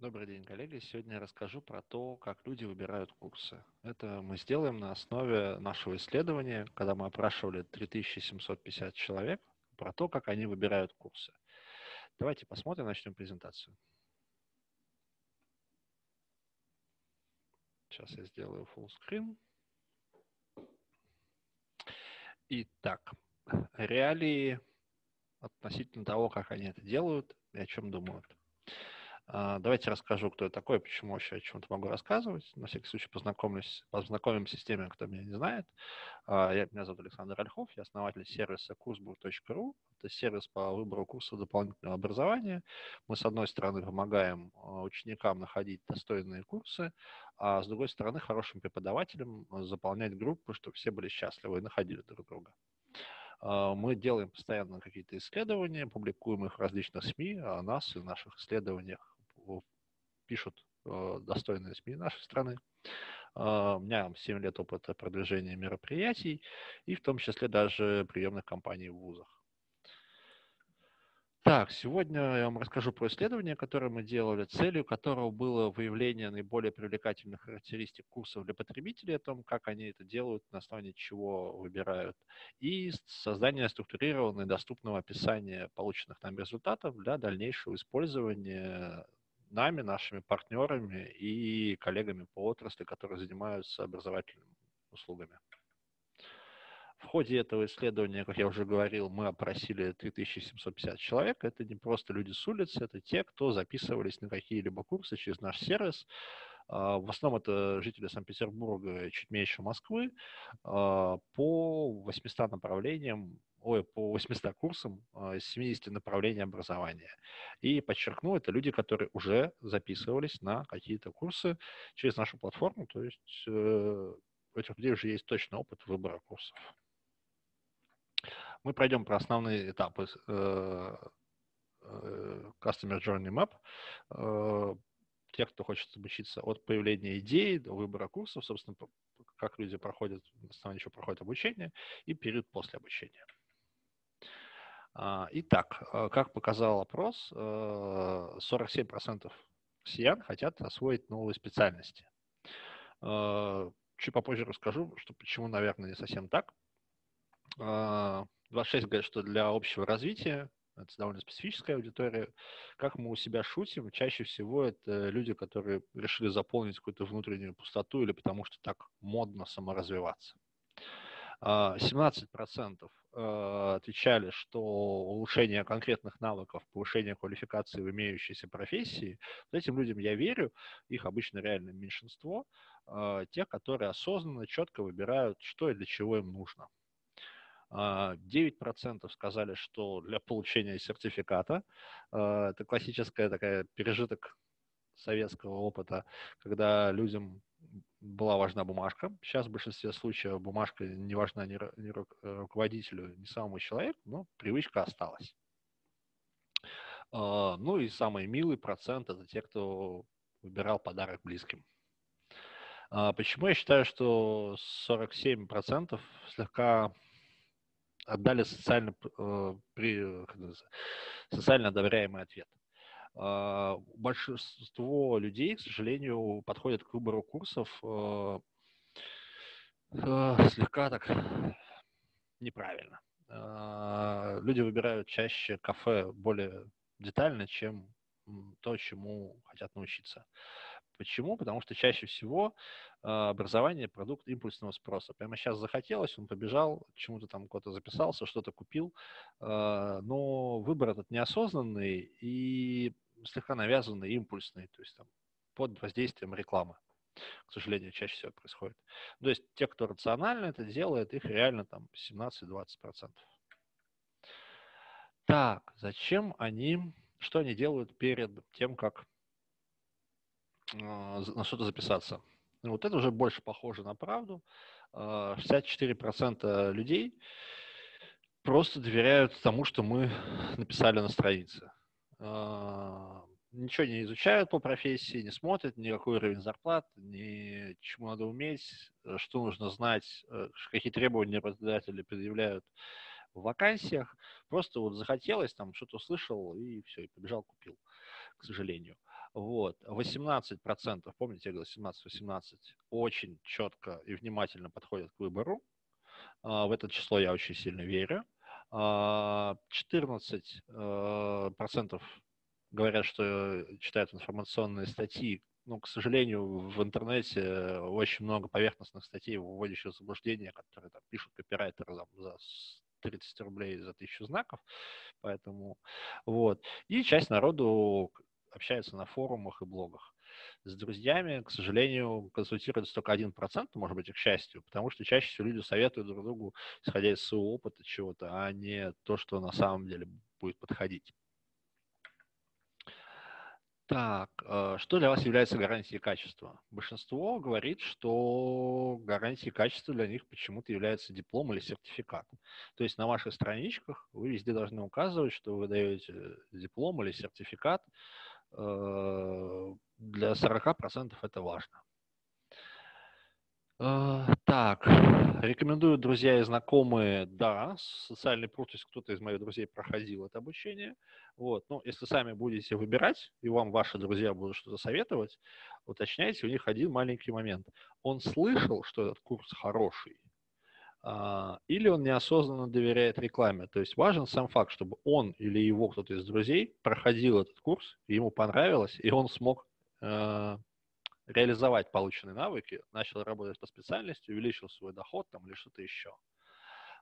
Добрый день, коллеги. Сегодня я расскажу про то, как люди выбирают курсы. Это мы сделаем на основе нашего исследования, когда мы опрашивали 3750 человек, про то, как они выбирают курсы. Давайте посмотрим, начнем презентацию. Сейчас я сделаю full screen. Итак, реалии относительно того, как они это делают и о чем думают. А, давайте расскажу, кто я такой, почему вообще о чем-то могу рассказывать. На всякий случай познакомлюсь, познакомимся с теми, кто меня не знает. А, я, меня зовут Александр Ольхов, я основатель сервиса kursburg.ru. Это сервис по выбору курсов дополнительного образования. Мы, с одной стороны, помогаем а, ученикам находить достойные курсы, а с другой стороны, хорошим преподавателям заполнять группы, чтобы все были счастливы и находили друг друга. Мы делаем постоянно какие-то исследования, публикуем их в различных СМИ о нас и наших исследованиях пишут э, достойные СМИ нашей страны. Э, у меня 7 лет опыта продвижения мероприятий и в том числе даже приемных кампаний в вузах. Так, сегодня я вам расскажу про исследование, которое мы делали, целью которого было выявление наиболее привлекательных характеристик курсов для потребителей, о том, как они это делают, на основании чего выбирают, и создание структурированного и доступного описания полученных нам результатов для дальнейшего использования нами, нашими партнерами и коллегами по отрасли, которые занимаются образовательными услугами. В ходе этого исследования, как я уже говорил, мы опросили 3750 человек. Это не просто люди с улицы, это те, кто записывались на какие-либо курсы через наш сервис. А, в основном это жители Санкт-Петербурга чуть меньше Москвы а, по 800 направлениям ой, по 800 курсам а, из 70 направлений образования. И подчеркну, это люди, которые уже записывались на какие-то курсы через нашу платформу, то есть э, у этих людей уже есть точный опыт выбора курсов. Мы пройдем про основные этапы э, э, Customer Journey Map. Те, кто хочет обучиться от появления идеи до выбора курсов, собственно, как люди проходят, на основании чего проходит обучение, и период после обучения. А, итак, э, как показал опрос, 47% э, россиян хотят освоить новые специальности. Э, чуть попозже расскажу, что почему, наверное, не совсем так. 26 говорят, что для общего развития, это довольно специфическая аудитория. Как мы у себя шутим, чаще всего это люди, которые решили заполнить какую-то внутреннюю пустоту или потому что так модно саморазвиваться. 17% Э, отвечали, что улучшение конкретных навыков, повышение квалификации в имеющейся профессии, этим людям я верю, их обычно реально меньшинство, э, те, которые осознанно, четко выбирают, что и для чего им нужно. 9% э, сказали, что для получения сертификата, это классическая такая пережиток советского опыта, когда людям была важна бумажка. Сейчас в большинстве случаев бумажка не важна ни, ни руководителю, ни самому человеку, но привычка осталась. А, ну и самый милый процент – это те, кто выбирал подарок близким. А, почему я считаю, что 47% слегка отдали социально, э, при, социально одобряемый ответ? А, большинство людей, к сожалению, подходят к выбору курсов э, э, слегка так неправильно. А, люди выбирают чаще кафе более детально, чем то, чему хотят научиться. Почему? Потому что чаще всего э, образование – продукт импульсного спроса. Прямо сейчас захотелось, он побежал, чему-то там куда-то записался, что-то купил, но выбор этот неосознанный, и слегка навязанный, импульсный, то есть там, под воздействием рекламы. К сожалению, чаще всего происходит. То есть те, кто рационально это делает, их реально там 17-20%. Так, зачем они, что они делают перед тем, как на что-то записаться? Ну, вот это уже больше похоже на правду. 64% а, людей просто доверяют тому, что мы написали на странице. А, ничего не изучают по профессии, не смотрят ни какой уровень зарплат, ни чему надо уметь, что нужно знать, э, какие требования работодатели предъявляют в вакансиях. Просто вот захотелось, там что-то услышал и все, и побежал, купил, к сожалению. Вот, 18%, помните, я говорил, 17-18, очень четко и внимательно подходят к выбору. А, в это число я очень сильно верю. 14% а, процентов говорят, что читают информационные статьи. Ну, к сожалению, в интернете очень много поверхностных статей, вводящих в заблуждение, которые там, пишут копирайтеры там, за 30 рублей за тысячу знаков. Поэтому вот. И часть народу общается на форумах и блогах. С друзьями, к сожалению, консультируется только один процент, может быть, и к счастью, потому что чаще всего люди советуют друг другу, исходя из своего опыта чего-то, а не то, что на самом деле будет подходить. Так, э, что для вас является гарантией качества? Большинство говорит, что гарантией качества для них почему-то является диплом или сертификат. То есть на ваших страничках вы везде должны указывать, что вы даете диплом или сертификат. Э, для 40% это важно. Э, так, рекомендую друзья и знакомые, да, социальный пруд, если кто-то из моих друзей проходил это обучение. Вот, ну, если сами будете выбирать, и вам ваши друзья будут что-то советовать, уточняйте у них один маленький момент. Он слышал, что этот курс хороший, или он неосознанно доверяет рекламе. То есть важен сам факт, чтобы он или его кто-то из друзей проходил этот курс, ему понравилось, и он смог э, реализовать полученные навыки, начал работать по специальности, увеличил свой доход там или что-то еще.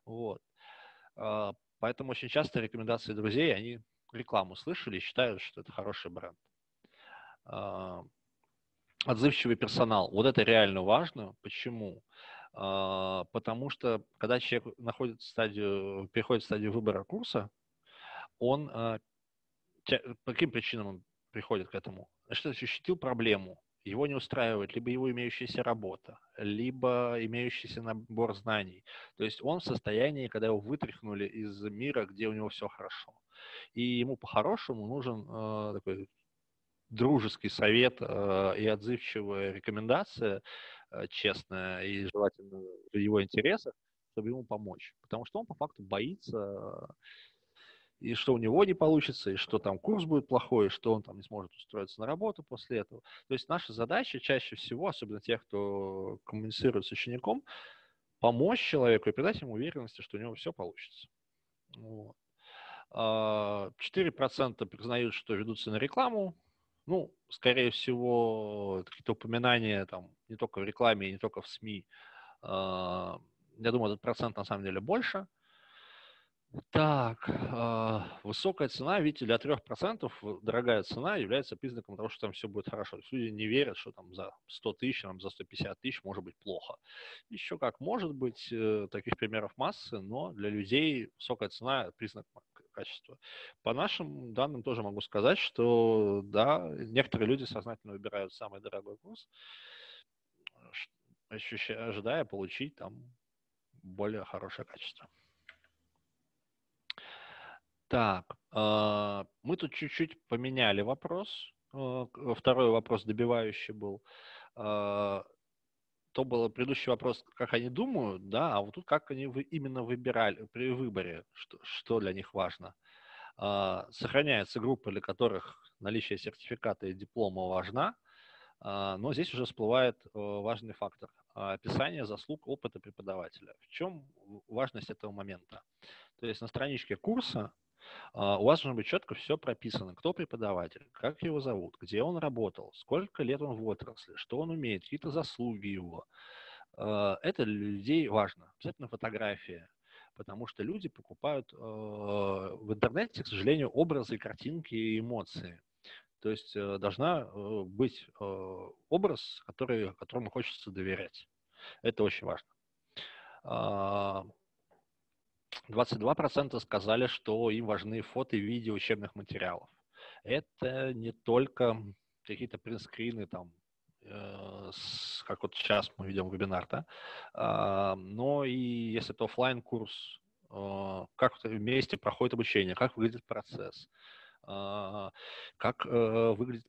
Вот. А, поэтому очень часто рекомендации друзей, они рекламу слышали и считают, что это хороший бренд. А, отзывчивый персонал. Вот это реально важно. Почему? А, потому что когда человек находит стадию, переходит в стадию выбора курса, он по каким причинам он приходит к этому? Значит, ощутил проблему, его не устраивает либо его имеющаяся работа, либо имеющийся набор знаний. То есть он в состоянии, когда его вытряхнули из мира, где у него все хорошо. И ему по-хорошему нужен э, такой дружеский совет э, и отзывчивая рекомендация, э, честная и желательно в его интересах, чтобы ему помочь. Потому что он по факту боится и что у него не получится, и что там курс будет плохой, и что он там не сможет устроиться на работу после этого. То есть наша задача чаще всего, особенно тех, кто коммуницирует с учеником, помочь человеку и придать ему уверенности, что у него все получится. Вот. 4% а, признают, что ведутся на рекламу. Ну, скорее всего, какие-то упоминания там не только в рекламе, не только в СМИ. А, я думаю, этот процент на самом деле больше. Так, э, высокая цена, видите, для 3% дорогая цена является признаком того, что там все будет хорошо. Люди не верят, что там за 100 тысяч, там, за 150 тысяч может быть плохо. Еще как может быть, э, таких примеров массы, но для людей высокая цена – признак качества. По нашим данным тоже могу сказать, что да, некоторые люди сознательно выбирают самый дорогой курс, ощущая, ожидая получить там более хорошее качество. Так, а, мы тут чуть-чуть поменяли вопрос. А, второй вопрос добивающий был. А, то был предыдущий вопрос, как они думают, да, а вот тут как они именно выбирали при выборе, что, что для них важно. Сохраняется группа, для которых наличие сертификата и диплома важна, но здесь уже всплывает важный фактор – описание заслуг опыта преподавателя. В чем важность этого момента? То есть на страничке курса а, у вас должно быть четко все прописано. Кто преподаватель, как его зовут, где он работал, сколько лет он в отрасли, что он умеет, какие-то заслуги его. А, это для людей важно. Обязательно фотография. Потому что люди покупают а, в интернете, к сожалению, образы, картинки и эмоции. То есть э, должна э, быть образ, который, которому хочется доверять. Это очень важно. 22% сказали, что им важны фото и видео учебных материалов. Это не только какие-то принтскрины там, э, как вот сейчас мы ведем вебинар, да, э, но и если это офлайн курс э, как вместе проходит обучение, как выглядит процесс, э, как э, выглядит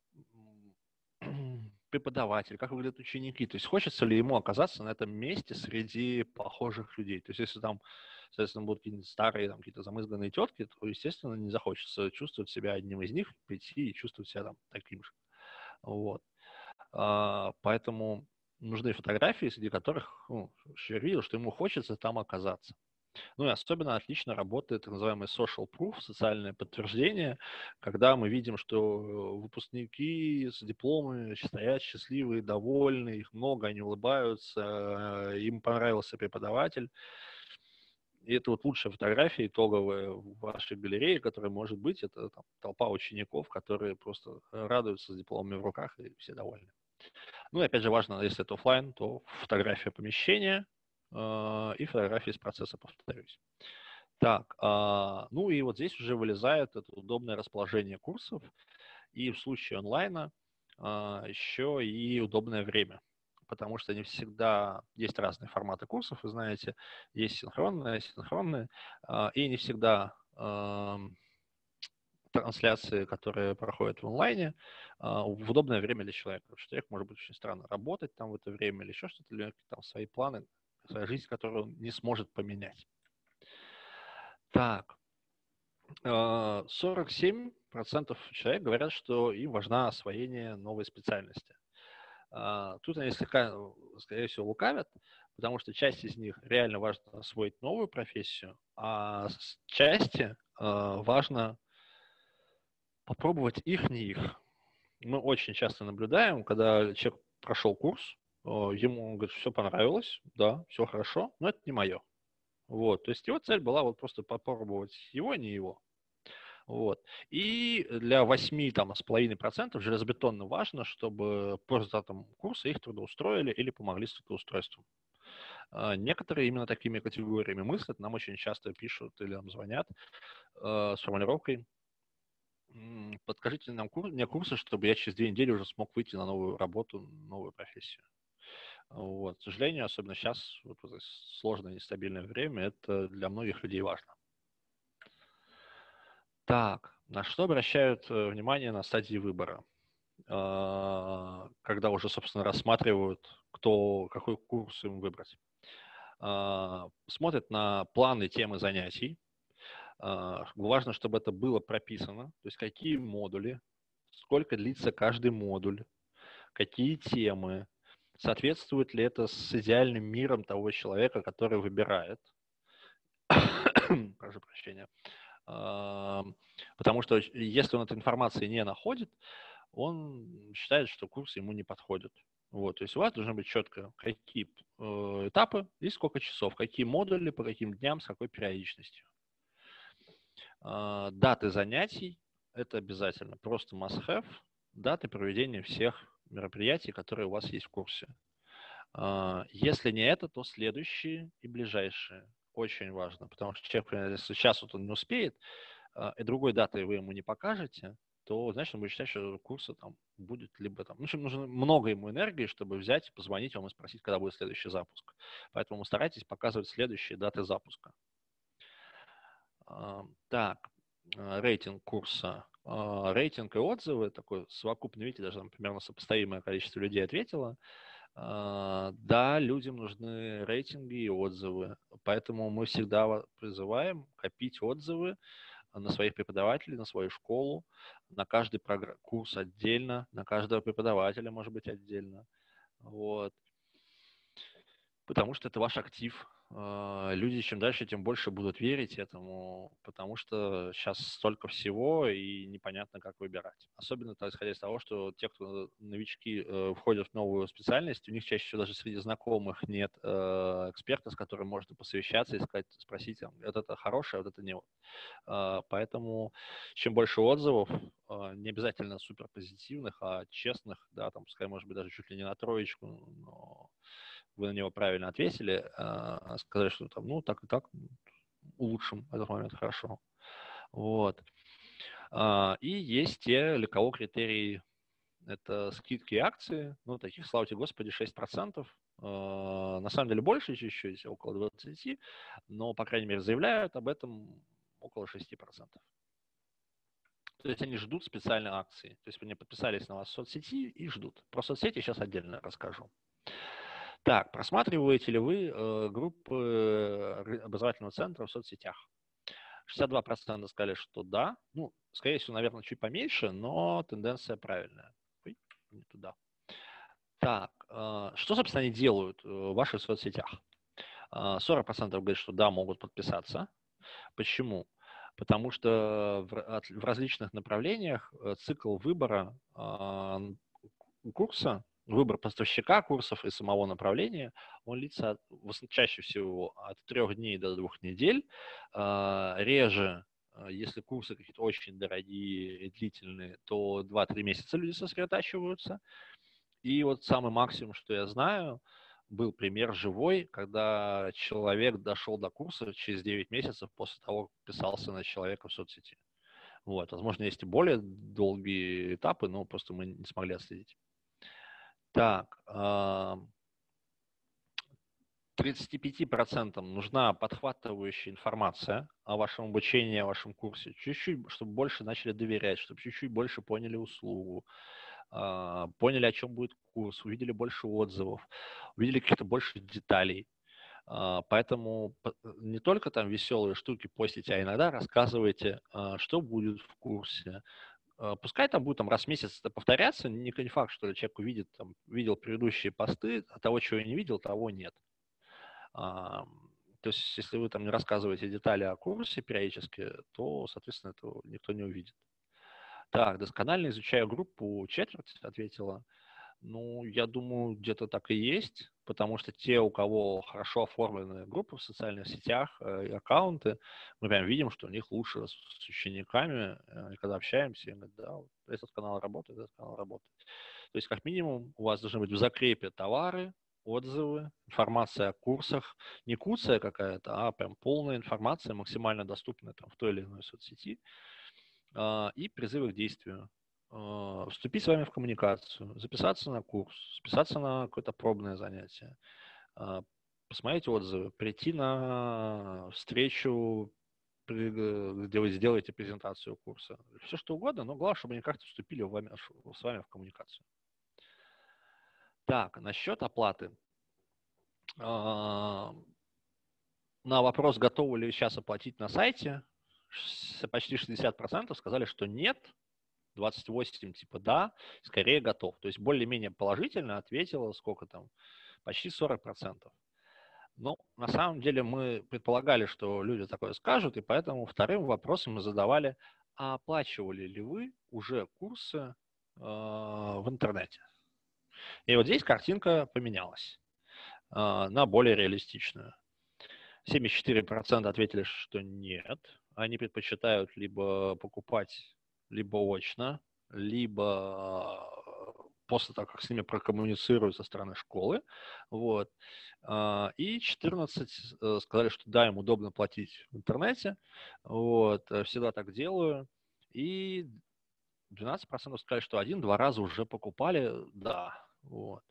преподаватель, как выглядят ученики. То есть хочется ли ему оказаться на этом месте среди похожих людей. То есть если там соответственно, будут какие-нибудь старые, там, какие-то замызганные тетки, то, естественно, не захочется чувствовать себя одним из них, прийти и чувствовать себя там таким же. Вот. А, поэтому нужны фотографии, среди которых ну, человек видел, что ему хочется там оказаться. Ну и особенно отлично работает так называемый social proof, социальное подтверждение, когда мы видим, что выпускники с дипломами стоят счастливые, довольны, их много, они улыбаются, им понравился преподаватель. И это вот лучшая фотография итоговая в вашей галерее, которая может быть. Это там, толпа учеников, которые просто радуются с дипломами в руках, и все довольны. Ну и опять же важно, если это офлайн, то фотография помещения, а, и фотографии из процесса, повторюсь. Так, а, ну и вот здесь уже вылезает это удобное расположение курсов, и в случае онлайна а, еще и удобное время, потому что не всегда есть разные форматы курсов, вы знаете, есть синхронные, асинхронные, и не всегда трансляции, которые проходят в онлайне, в удобное время для человека. Потому что человек может быть очень странно работать там в это время или еще что-то, или там свои планы своя жизнь, которую он не сможет поменять. Так, 47% э, человек говорят, что им важно освоение новой специальности. А, тут они слегка, скорее всего, лукавят, потому что часть из них реально важно освоить новую профессию, а части э, важно попробовать их, не их. Мы очень часто наблюдаем, когда человек прошел курс, ему, он говорит, все понравилось, да, все хорошо, но это не мое. Вот, то есть его цель была вот просто попробовать его, а не его. Вот. И для 8 там, с половиной процентов железобетонно важно, чтобы по результатам курса их трудоустроили или помогли с трудоустройством. А, некоторые именно такими категориями мыслят, нам очень часто пишут или нам звонят э, с формулировкой «Подскажите нам кур, мне курсы, чтобы я через две недели уже смог выйти на новую работу, новую профессию». Вот. К сожалению, особенно сейчас, вот сложное нестабильное время, это для многих людей важно. Так, на что обращают э, внимание на стадии выбора? А, когда уже, собственно, рассматривают, кто, какой курс им выбрать. А, смотрят на планы темы занятий. А, важно, чтобы это было прописано, то есть какие модули, сколько длится каждый модуль, какие темы, соответствует ли это с идеальным миром того человека, который выбирает. Прошу прощения. Потому что если он этой информации не находит, он считает, что курс ему не подходит. Вот, то есть у вас должно быть четко, какие э, этапы и сколько часов, какие модули, по каким дням, с какой периодичностью. Э, даты занятий – это обязательно, просто must-have, даты проведения всех мероприятий, которые у вас есть в курсе. А, если не это, то следующие и ближайшие. Очень важно, потому что человек, например, если сейчас вот он не успеет, а, и другой даты вы ему не покажете, то, значит, он будет считать, что курса там будет либо там... В общем, нужно много ему энергии, чтобы взять, позвонить вам и спросить, когда будет следующий запуск. Поэтому старайтесь показывать следующие даты запуска. А, так, рейтинг курса. А, рейтинг и отзывы, такой совокупный, видите, даже там примерно сопоставимое количество людей ответило. А, да, людям нужны рейтинги и отзывы, поэтому мы всегда призываем копить отзывы на своих преподавателей, на свою школу, на каждый курс отдельно, на каждого преподавателя, может быть, отдельно. Вот. Потому что это ваш актив, а, люди чем дальше, тем больше будут верить этому, потому что сейчас столько всего и непонятно, как выбирать. Особенно исходя из того, что те, кто новички э, входят в новую специальность, у них чаще всего даже среди знакомых нет э, эксперта, с которым можно посовещаться и сказать, спросить, вот это хорошее, вот это не. Э, поэтому чем больше отзывов, э, не обязательно супер позитивных, а честных, да, там, пускай, может быть, даже чуть ли не на троечку, но вы на него правильно ответили, а, сказали, что там, ну, так и так, улучшим этот момент, хорошо. Вот. А, и есть те, для кого критерии это скидки и акции, ну, таких, слава тебе, Господи, 6%. А, на самом деле больше чуть-чуть, около 20%, но, по крайней мере, заявляют об этом около 6%. То есть они ждут специальной акции. То есть они подписались на вас в соцсети и ждут. Про соцсети сейчас отдельно расскажу. Так, просматриваете ли вы э, группы э, образовательного центра в соцсетях? 62% сказали, что да. Ну, скорее всего, наверное, чуть поменьше, но тенденция правильная. Ой, Так, э, что, собственно, они делают э, в ваших соцсетях? 40% говорят, что да, могут подписаться. Почему? Потому что в различных направлениях цикл выбора курса выбор поставщика курсов и самого направления, он длится чаще всего от трех дней до двух недель. А, реже, а, если курсы какие-то очень дорогие и длительные, то 2-3 месяца люди сосредотачиваются. И вот самый максимум, что я знаю, был пример живой, когда человек дошел до курса через 9 месяцев после того, как писался на человека в соцсети. Вот. Возможно, есть и более долгие этапы, но просто мы не смогли отследить. Так, 35% нужна подхватывающая информация о вашем обучении, о вашем курсе. Чуть-чуть, чтобы больше начали доверять, чтобы чуть-чуть больше поняли услугу, а, поняли, о чем будет курс, увидели больше отзывов, увидели каких-то больше деталей. А, поэтому не только там веселые штуки постите, а иногда рассказывайте, а, что будет в курсе, а, пускай там будет там, раз в месяц это повторяться, не, факт, что человек увидит, там, видел предыдущие посты, а того, чего я не видел, того нет. А, то есть, если вы там не рассказываете детали о курсе периодически, то, соответственно, этого никто не увидит. Так, досконально изучаю группу, четверть ответила. Ну, я думаю, где-то так и есть, потому что те, у кого хорошо оформлены группы в социальных сетях э, и аккаунты, мы прям видим, что у них лучше с учениками, э, когда общаемся, говорят, да, вот этот канал работает, этот канал работает. То есть, как минимум, у вас должны быть в закрепе товары, отзывы, информация о курсах, не куция какая-то, а прям полная информация, максимально доступная там, в той или иной соцсети, э, и призывы к действию. А, вступить с вами в коммуникацию, записаться на курс, записаться на какое-то пробное занятие, а, посмотреть отзывы, прийти на встречу, где вы сделаете презентацию курса. Все что угодно, но главное, чтобы они как-то вступили вами, с вами в коммуникацию. Так, насчет оплаты. А, на вопрос, готовы ли сейчас оплатить на сайте, почти 60% сказали, что нет, 28 типа да, скорее готов. То есть более-менее положительно ответила, сколько там, почти 40%. Ну, на самом деле мы предполагали, что люди такое скажут, и поэтому вторым вопросом мы задавали, а оплачивали ли вы уже курсы э, в интернете? И вот здесь картинка поменялась э, на более реалистичную. 74% ответили, что нет, они предпочитают либо покупать либо очно, либо после того, как с ними прокоммуницируют со стороны школы. Вот. А, и 14 э, сказали, что да, им удобно платить в интернете. Вот. Э, всегда так делаю. И 12% сказали, что один-два раза уже покупали, да. Вот.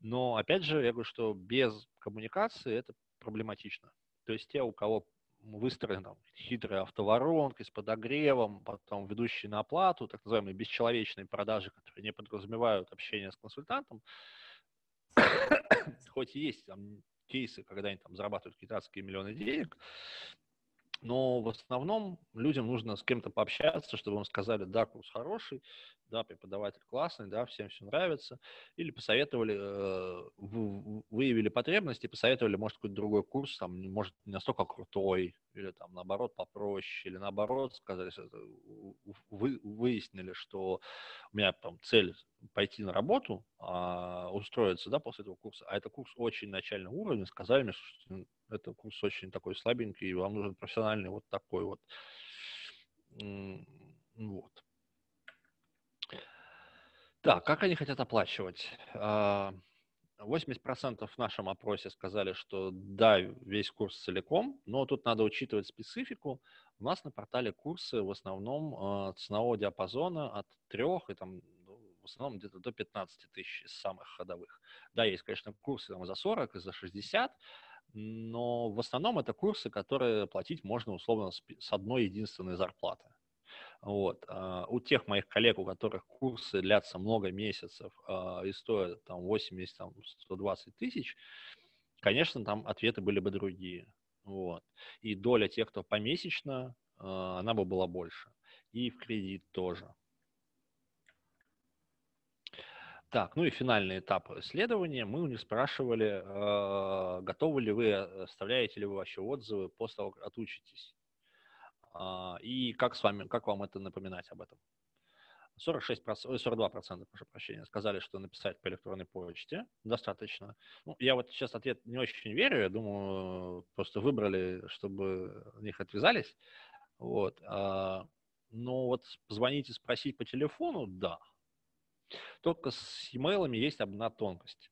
Но, опять же, я говорю, что без коммуникации это проблематично. То есть те, у кого выстроен там, хитрая автоворонка с подогревом, потом ведущий на оплату, так называемые бесчеловечные продажи, которые не подразумевают общение с консультантом. Хоть есть там кейсы, когда они там зарабатывают какие миллионы денег, но в основном людям нужно с кем-то пообщаться, чтобы им сказали, да, курс хороший, да, преподаватель классный, да, всем все нравится, или посоветовали, э, выявили потребности, посоветовали, может, какой-то другой курс, там, может, не настолько крутой, или там, наоборот, попроще, или наоборот, сказали, вы, выяснили, что у меня там цель пойти на работу, а, устроиться, да, после этого курса, а это курс очень начального уровня, сказали мне, что это курс очень такой слабенький, и вам нужен профессиональный вот такой вот. Вот. Так, как они хотят оплачивать? 80% а, в нашем опросе сказали, что да, весь курс целиком, но тут надо учитывать специфику. У нас на портале курсы в основном а, ценового диапазона от 3 и там ну, в основном где-то до 15 тысяч из самых ходовых. Да, есть, конечно, курсы там за 40 и за 60, но в основном это курсы, которые платить можно условно с одной единственной зарплаты. Вот. А, у тех моих коллег, у которых курсы длятся много месяцев а, и стоят там 80, там, 120 тысяч, конечно, там ответы были бы другие. Вот. И доля тех, кто помесячно, а, она бы была больше. И в кредит тоже. Так, ну и финальный этап исследования. Мы у них спрашивали, э, готовы ли вы, оставляете ли вы вообще отзывы после того, как отучитесь. Э, и как с вами, как вам это напоминать об этом? 46%, 42%, прошу прощения, сказали, что написать по электронной почте достаточно. Ну, я вот сейчас ответ не очень верю, я думаю, просто выбрали, чтобы от них отвязались. Вот. А, но вот позвонить и спросить по телефону, да, только с e-mail есть одна тонкость.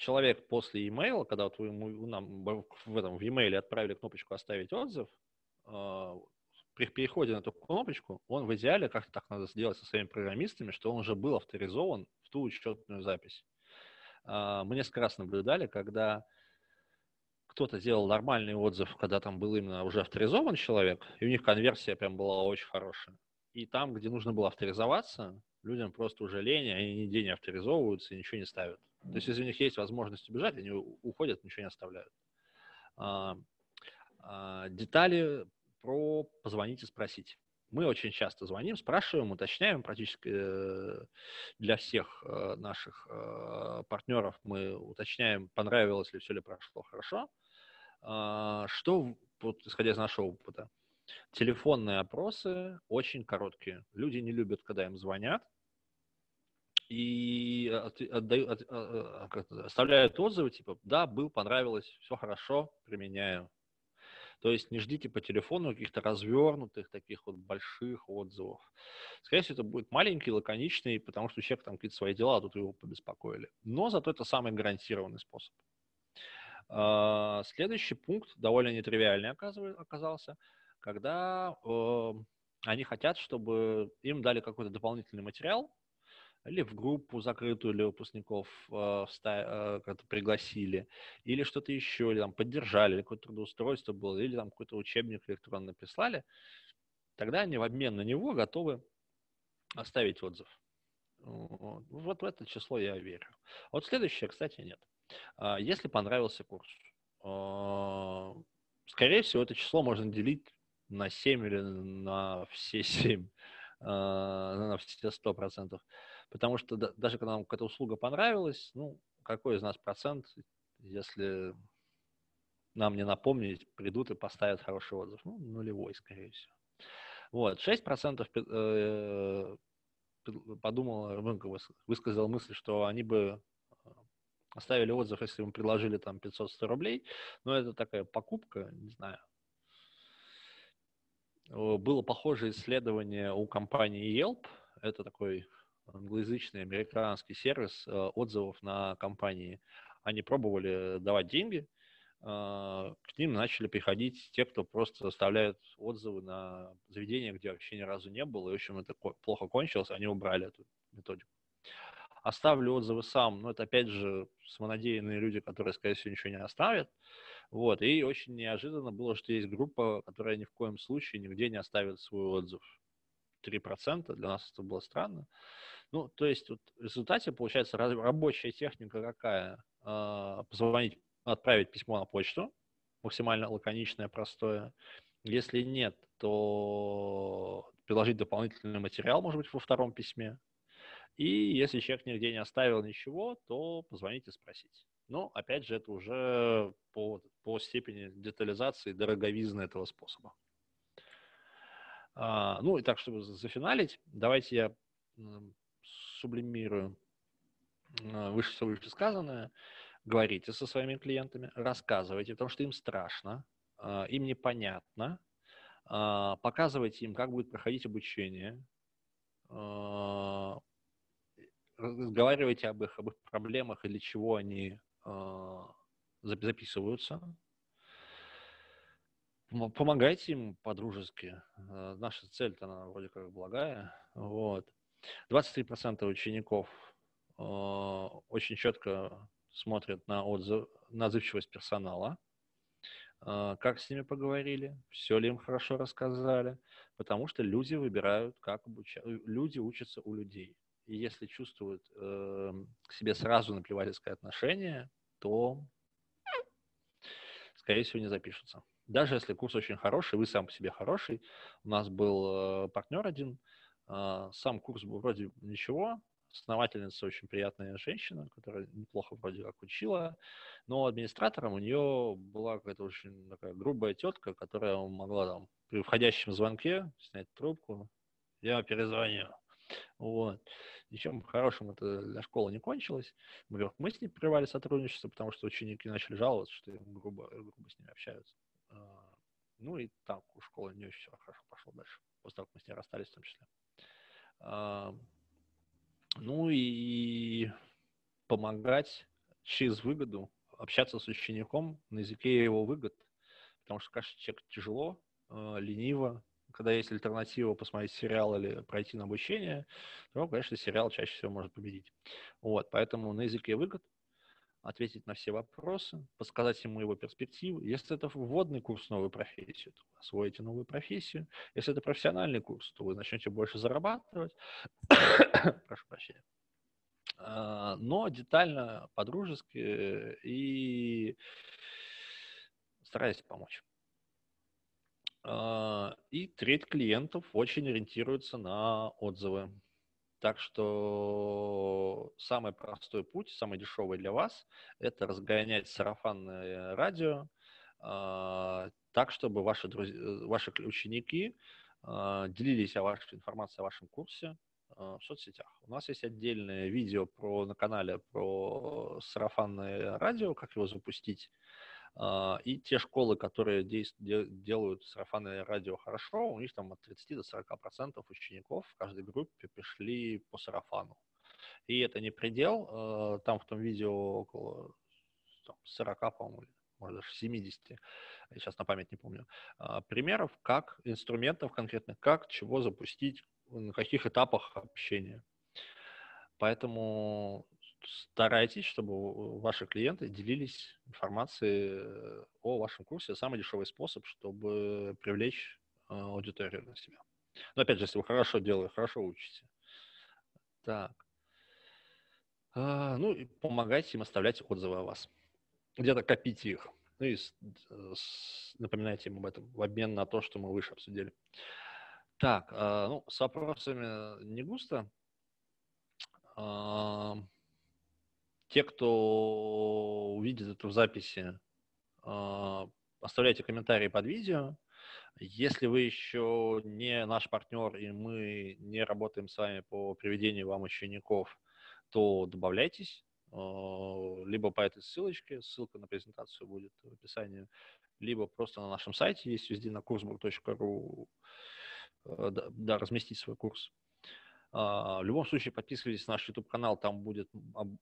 Человек после e-mail, когда вот вы нам в этом в e-mail отправили кнопочку «Оставить отзыв», а, при переходе на эту кнопочку, он в идеале, как-то так надо сделать со своими программистами, что он уже был авторизован в ту учетную запись. А, мы несколько раз наблюдали, когда кто-то сделал нормальный отзыв, когда там был именно уже авторизован человек, и у них конверсия прям была очень хорошая. И там, где нужно было авторизоваться, людям просто уже лень, они нигде не авторизовываются и ничего не ставят. То есть, если у них есть возможность убежать, они уходят, ничего не оставляют. А, а, детали про позвонить и спросить. Мы очень часто звоним, спрашиваем, уточняем практически э, для всех э, наших э, партнеров. Мы уточняем, понравилось ли все ли прошло хорошо. А, что, вот, исходя из нашего опыта, Телефонные опросы очень короткие. Люди не любят, когда им звонят, и отдают, а, а, оставляют отзывы, типа, да, был, понравилось, все хорошо, применяю. То есть не ждите по телефону каких-то развернутых, таких вот больших отзывов. Скорее всего, это будет маленький, лаконичный, потому что человек там какие-то свои дела, а тут его побеспокоили. Но зато это самый гарантированный способ. А, следующий пункт довольно нетривиальный оказался – когда э, они хотят, чтобы им дали какой-то дополнительный материал, или в группу закрытую для выпускников э, э, как-то пригласили, или что-то еще, или там поддержали, или какое-то трудоустройство было, или там какой-то учебник электронно прислали, тогда они в обмен на него готовы оставить отзыв. Вот в это число я верю. Вот следующее, кстати, нет. А если понравился курс, э, скорее всего, это число можно делить на 7 или на все 7, а, на все 100%. Потому что даже когда нам какая-то услуга понравилась, ну, какой из нас процент, если нам не напомнить, придут и поставят хороший отзыв? Ну, нулевой, скорее всего. Вот, 6% э, подумал, ну, высказал мысль, что они бы а, оставили отзыв, если мы предложили там 500-100 рублей, но это такая покупка, не знаю, Э, было похожее исследование у компании Yelp. Это такой англоязычный американский сервис э, отзывов на компании. Они пробовали давать деньги, э, к ним начали приходить те, кто просто оставляет отзывы на заведения, где вообще ни разу не было. И, в общем, это плохо кончилось, они убрали эту методику. Оставлю отзывы сам, но это, опять же, самонадеянные люди, которые, скорее всего, ничего не оставят. Вот, и очень неожиданно было, что есть группа, которая ни в коем случае нигде не оставит свой отзыв. 3% для нас это было странно. Ну, то есть вот в результате получается рабочая техника какая? А, позвонить, отправить письмо на почту, максимально лаконичное, простое. Если нет, то приложить дополнительный материал, может быть, во втором письме. И если человек нигде не оставил ничего, то позвонить и спросить. Но, опять же, это уже по, по степени детализации дороговизны этого способа. А, ну и так, чтобы зафиналить, давайте я сублимирую выше все вышесказанное. Говорите со своими клиентами, рассказывайте, потому что им страшно, а, им непонятно. А, показывайте им, как будет проходить обучение. Разговаривайте об их, об их проблемах или чего они записываются. Помогайте им по-дружески. Наша цель-то, она вроде как благая. Вот. 23% учеников а, очень четко смотрят на, отзыв, на отзывчивость персонала, как с ними поговорили, все ли им хорошо рассказали, потому что люди выбирают, как обучать. Люди учатся у людей. И если чувствуют э, к себе сразу наплевательское отношение, то, скорее всего, не запишутся. Даже если курс очень хороший, вы сам по себе хороший. У нас был э, партнер один, э, сам курс был вроде ничего, основательница, очень приятная женщина, которая неплохо вроде как учила, но администратором у нее была какая-то очень такая грубая тетка, которая могла там при входящем звонке снять трубку, я перезвоню. Вот. Ничем хорошим это для школы не кончилось. Мы с ней прервали сотрудничество, потому что ученики начали жаловаться, что им грубо, грубо с ними общаются. А, ну и так у школы не очень все хорошо пошло дальше, после того, как мы с ней расстались в том числе. А, ну и помогать через выгоду, общаться с учеником на языке его выгод, потому что, кажется, человек тяжело, а, лениво, когда есть альтернатива посмотреть сериал или пройти на обучение, то, конечно, сериал чаще всего может победить. Вот, поэтому на языке выгод ответить на все вопросы, подсказать ему его перспективы. Если это вводный курс новой профессии, то вы освоите новую профессию. Если это профессиональный курс, то вы начнете больше зарабатывать. Прошу прощения. А, но детально, по-дружески и стараясь помочь. А, и треть клиентов очень ориентируется на отзывы. Так что самый простой путь, самый дешевый для вас, это разгонять сарафанное радио э, так, чтобы ваши, друзья, ваши ученики э, делились о вашей информацией о вашем курсе э, в соцсетях. У нас есть отдельное видео про, на канале про сарафанное радио, как его запустить. А, и те школы, которые делают сарафанное радио хорошо, у них там от 30 до 40 процентов учеников в каждой группе пришли по сарафану. И это не предел, а, там в том видео около там, 40, по-моему, может даже 70, я сейчас на память не помню, а, примеров, как инструментов конкретно, как чего запустить, на каких этапах общения. Поэтому старайтесь, чтобы ваши клиенты делились информацией э, о вашем курсе. Самый дешевый способ, чтобы привлечь э, аудиторию на себя. Но опять же, если вы хорошо делаете, хорошо учите. Так. А, ну и помогайте им оставлять отзывы о вас. Где-то копите их. Ну и э, напоминайте им об этом в обмен на то, что мы выше обсудили. Так, а, ну, с вопросами не густо. А, те, кто увидит эту в записи, а, оставляйте комментарии под видео. Если вы еще не наш партнер и мы не работаем с вами по приведению вам учеников, то добавляйтесь а, либо по этой ссылочке, ссылка на презентацию будет в описании, либо просто на нашем сайте есть везде на kursburg.ru а, да, да, разместить свой курс. А, в любом случае, подписывайтесь на наш YouTube-канал, там будет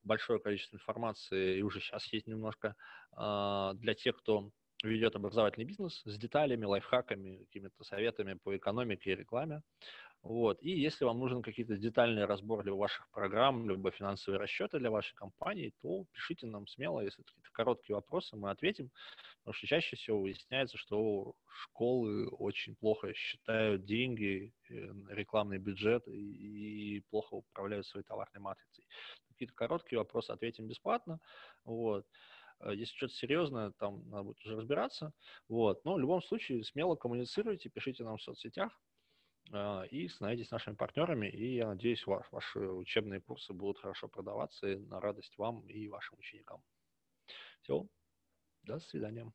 большое количество информации, и уже сейчас есть немножко а, для тех, кто ведет образовательный бизнес с деталями, лайфхаками, какими-то советами по экономике и рекламе. Вот. И если вам нужен какие-то детальные разбор для ваших программ, либо финансовые расчеты для вашей компании, то пишите нам смело, если какие-то короткие вопросы, мы ответим. Потому что чаще всего выясняется, что школы очень плохо считают деньги, э, рекламный бюджет и плохо управляют своей товарной матрицей. Какие-то короткие вопросы ответим бесплатно. Вот. Э, если что-то серьезное, там надо будет уже разбираться. Вот. Но в любом случае смело коммуницируйте, пишите нам в соцсетях. А, и становитесь нашими партнерами, и я надеюсь, ваш, ваши учебные курсы будут хорошо продаваться и на радость вам и вашим ученикам. Все, до свидания.